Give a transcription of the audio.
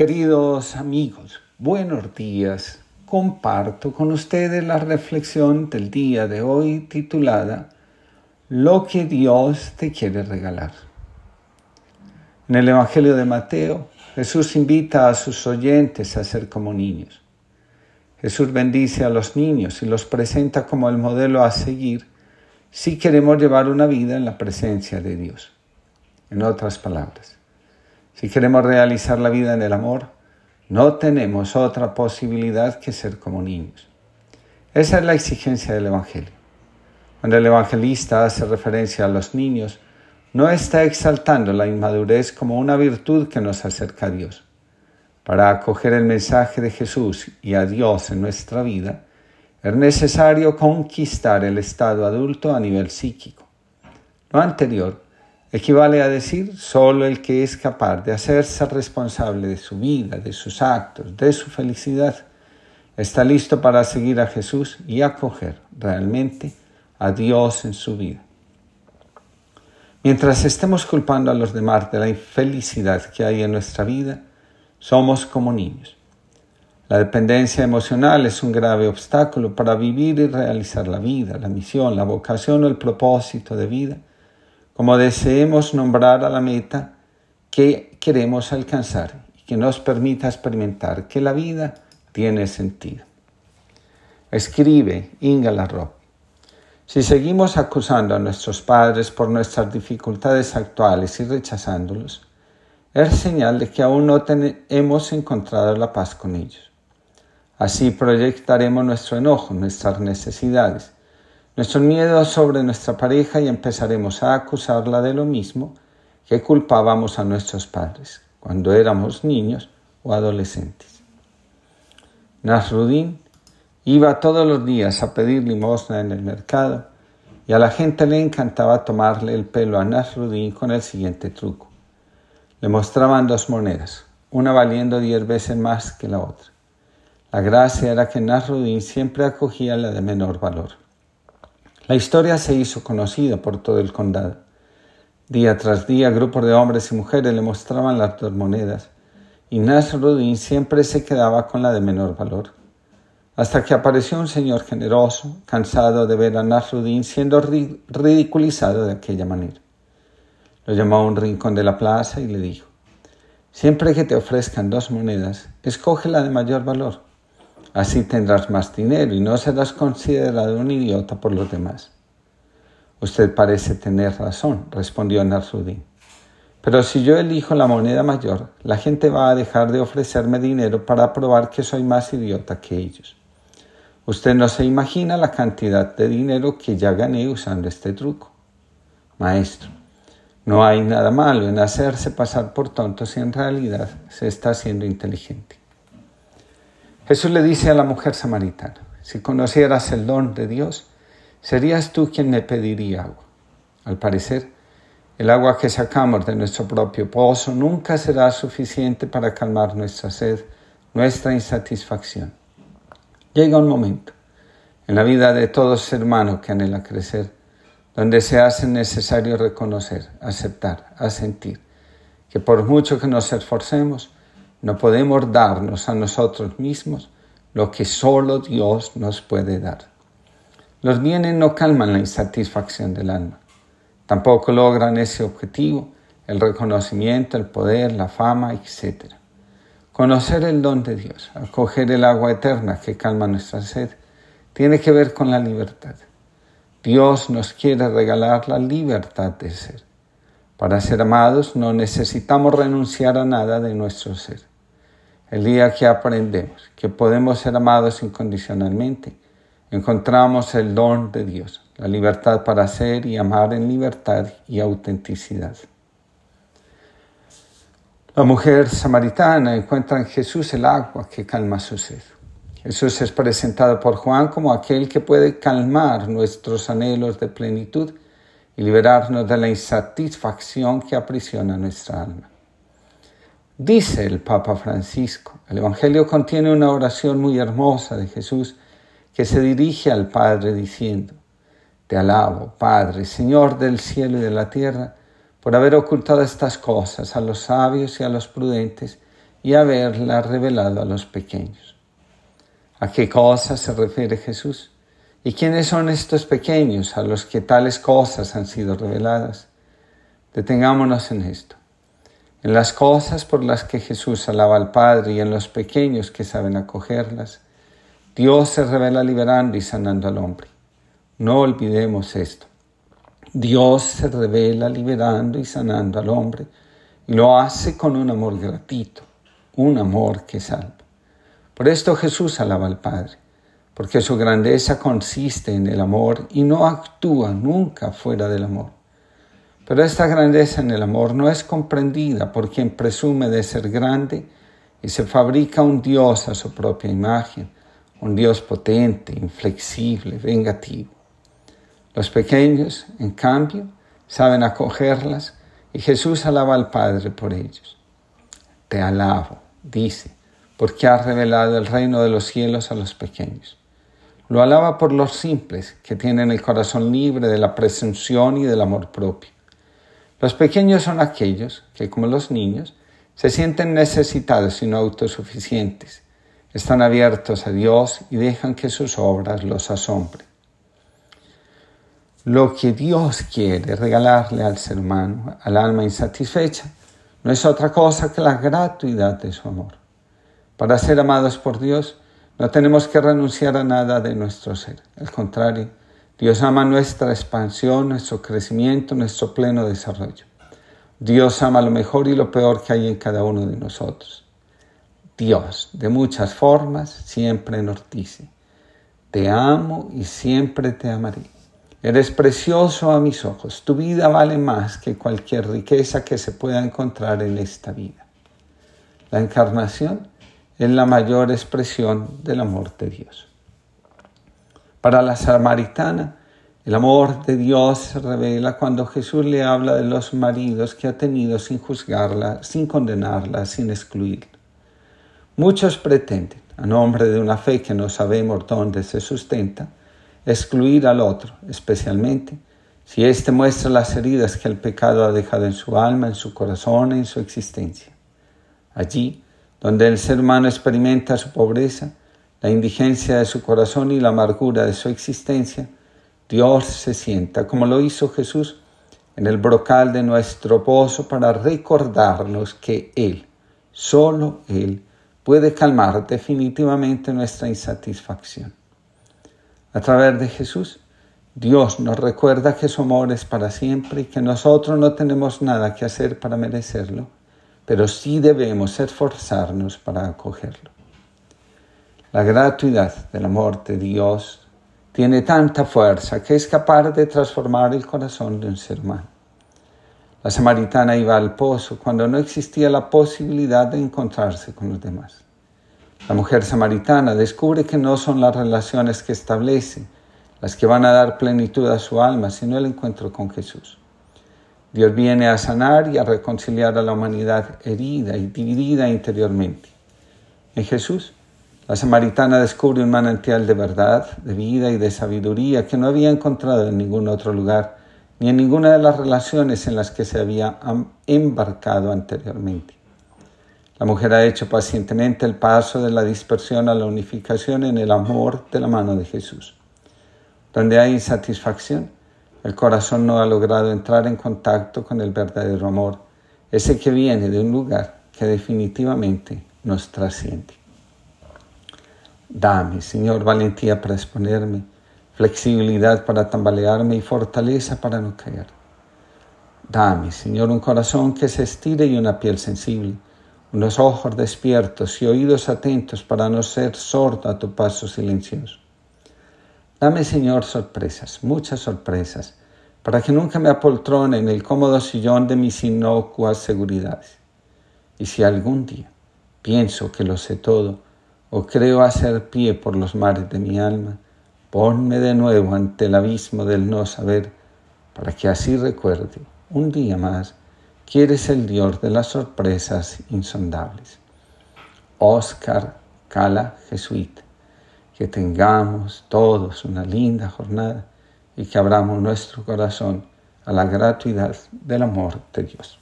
Queridos amigos, buenos días. Comparto con ustedes la reflexión del día de hoy titulada Lo que Dios te quiere regalar. En el Evangelio de Mateo, Jesús invita a sus oyentes a ser como niños. Jesús bendice a los niños y los presenta como el modelo a seguir si queremos llevar una vida en la presencia de Dios. En otras palabras, si queremos realizar la vida en el amor, no tenemos otra posibilidad que ser como niños. Esa es la exigencia del Evangelio. Cuando el evangelista hace referencia a los niños, no está exaltando la inmadurez como una virtud que nos acerca a Dios. Para acoger el mensaje de Jesús y a Dios en nuestra vida, es necesario conquistar el estado adulto a nivel psíquico. Lo anterior equivale a decir solo el que es capaz de hacerse responsable de su vida, de sus actos, de su felicidad, está listo para seguir a Jesús y acoger realmente a Dios en su vida. Mientras estemos culpando a los demás de la infelicidad que hay en nuestra vida, somos como niños. La dependencia emocional es un grave obstáculo para vivir y realizar la vida, la misión, la vocación o el propósito de vida como deseemos nombrar a la meta que queremos alcanzar y que nos permita experimentar que la vida tiene sentido. Escribe Inga Larrock. Si seguimos acusando a nuestros padres por nuestras dificultades actuales y rechazándolos, es señal de que aún no hemos encontrado la paz con ellos. Así proyectaremos nuestro enojo, nuestras necesidades, nuestros miedos sobre nuestra pareja y empezaremos a acusarla de lo mismo que culpábamos a nuestros padres cuando éramos niños o adolescentes. Nasruddin iba todos los días a pedir limosna en el mercado y a la gente le encantaba tomarle el pelo a Nasruddin con el siguiente truco. Le mostraban dos monedas, una valiendo diez veces más que la otra. La gracia era que Nasruddin siempre acogía la de menor valor. La historia se hizo conocida por todo el condado. Día tras día, grupos de hombres y mujeres le mostraban las dos monedas, y Nasruddin siempre se quedaba con la de menor valor. Hasta que apareció un señor generoso, cansado de ver a Nasruddin siendo ridiculizado de aquella manera. Lo llamó a un rincón de la plaza y le dijo, Siempre que te ofrezcan dos monedas, escoge la de mayor valor Así tendrás más dinero y no serás considerado un idiota por los demás. Usted parece tener razón, respondió Nasruddin. Pero si yo elijo la moneda mayor, la gente va a dejar de ofrecerme dinero para probar que soy más idiota que ellos. Usted no se imagina la cantidad de dinero que ya gané usando este truco. Maestro, no hay nada malo en hacerse pasar por tonto si en realidad se está siendo inteligente. Jesús le dice a la mujer samaritana, si conocieras el don de Dios, serías tú quien me pediría agua. Al parecer, el agua que sacamos de nuestro propio pozo nunca será suficiente para calmar nuestra sed, nuestra insatisfacción. Llega un momento en la vida de todo ser que anhela crecer, donde se hace necesario reconocer, aceptar, asentir, que por mucho que nos esforcemos, no podemos darnos a nosotros mismos lo que solo Dios nos puede dar. Los bienes no calman la insatisfacción del alma. Tampoco logran ese objetivo, el reconocimiento, el poder, la fama, etc. Conocer el don de Dios, acoger el agua eterna que calma nuestra sed, tiene que ver con la libertad. Dios nos quiere regalar la libertad de ser. Para ser amados no necesitamos renunciar a nada de nuestro ser. El día que aprendemos que podemos ser amados incondicionalmente, encontramos el don de Dios, la libertad para ser y amar en libertad y autenticidad. La mujer samaritana encuentra en Jesús el agua que calma su sed. Jesús es presentado por Juan como aquel que puede calmar nuestros anhelos de plenitud y liberarnos de la insatisfacción que aprisiona nuestra alma. Dice el Papa Francisco, el Evangelio contiene una oración muy hermosa de Jesús que se dirige al Padre diciendo, Te alabo, Padre, Señor del cielo y de la tierra, por haber ocultado estas cosas a los sabios y a los prudentes y haberla revelado a los pequeños. ¿A qué cosas se refiere Jesús? ¿Y quiénes son estos pequeños a los que tales cosas han sido reveladas? Detengámonos en esto, en las cosas por las que Jesús alaba al Padre y en los pequeños que saben acogerlas. Dios se revela liberando y sanando al hombre. No olvidemos esto. Dios se revela liberando y sanando al hombre y lo hace con un amor gratuito, un amor que salva. Por esto Jesús alaba al Padre, porque su grandeza consiste en el amor y no actúa nunca fuera del amor. Pero esta grandeza en el amor no es comprendida por quien presume de ser grande y se fabrica un Dios a su propia imagen, un Dios potente, inflexible, vengativo. Los pequeños, en cambio, saben acogerlas y Jesús alaba al Padre por ellos. Te alabo, dice, porque has revelado el reino de los cielos a los pequeños. Lo alaba por los simples, que tienen el corazón libre de la presunción y del amor propio. Los pequeños son aquellos que, como los niños, se sienten necesitados y no autosuficientes. Están abiertos a Dios y dejan que sus obras los asombren. Lo que Dios quiere regalarle al ser humano, al alma insatisfecha, no es otra cosa que la gratuidad de su amor. Para ser amados por Dios, no tenemos que renunciar a nada de nuestro ser. Al contrario, Dios ama nuestra expansión, nuestro crecimiento, nuestro pleno desarrollo. Dios ama lo mejor y lo peor que hay en cada uno de nosotros. Dios, de muchas formas, siempre nos dice, te amo y siempre te amaré. Eres precioso a mis ojos. Tu vida vale más que cualquier riqueza que se pueda encontrar en esta vida. La encarnación es la mayor expresión del amor de Dios. Para la samaritana, el amor de Dios se revela cuando Jesús le habla de los maridos que ha tenido sin juzgarla, sin condenarla, sin excluirla. Muchos pretenden, a nombre de una fe que no sabemos dónde se sustenta, excluir al otro, especialmente si éste muestra las heridas que el pecado ha dejado en su alma, en su corazón, en su existencia. Allí, donde el ser humano experimenta su pobreza, la indigencia de su corazón y la amargura de su existencia, Dios se sienta, como lo hizo Jesús, en el brocal de nuestro pozo para recordarnos que Él, solo Él, puede calmar definitivamente nuestra insatisfacción. A través de Jesús, Dios nos recuerda que su amor es para siempre y que nosotros no tenemos nada que hacer para merecerlo, pero sí debemos esforzarnos para acogerlo. La gratuidad del amor de Dios tiene tanta fuerza que es capaz de transformar el corazón de un ser humano. La samaritana iba al pozo cuando no existía la posibilidad de encontrarse con los demás. La mujer samaritana descubre que no son las relaciones que establece las que van a dar plenitud a su alma, sino el encuentro con Jesús. Dios viene a sanar y a reconciliar a la humanidad herida y dividida interiormente. En Jesús, la samaritana descubre un manantial de verdad, de vida y de sabiduría que no había encontrado en ningún otro lugar, ni en ninguna de las relaciones en las que se había embarcado anteriormente. La mujer ha hecho pacientemente el paso de la dispersión a la unificación en el amor de la mano de Jesús. Donde hay insatisfacción, el corazón no ha logrado entrar en contacto con el verdadero amor, ese que viene de un lugar que definitivamente nos trasciende. Dame, Señor, valentía para exponerme, flexibilidad para tambalearme y fortaleza para no caer. Dame, Señor, un corazón que se estire y una piel sensible unos ojos despiertos y oídos atentos para no ser sordo a tu paso silencioso. Dame, Señor, sorpresas, muchas sorpresas, para que nunca me apoltrone en el cómodo sillón de mis inocuas seguridades. Y si algún día pienso que lo sé todo, o creo hacer pie por los mares de mi alma, ponme de nuevo ante el abismo del no saber, para que así recuerde un día más que eres el Dios de las sorpresas insondables. Oscar Cala Jesuita, que tengamos todos una linda jornada y que abramos nuestro corazón a la gratuidad del amor de Dios.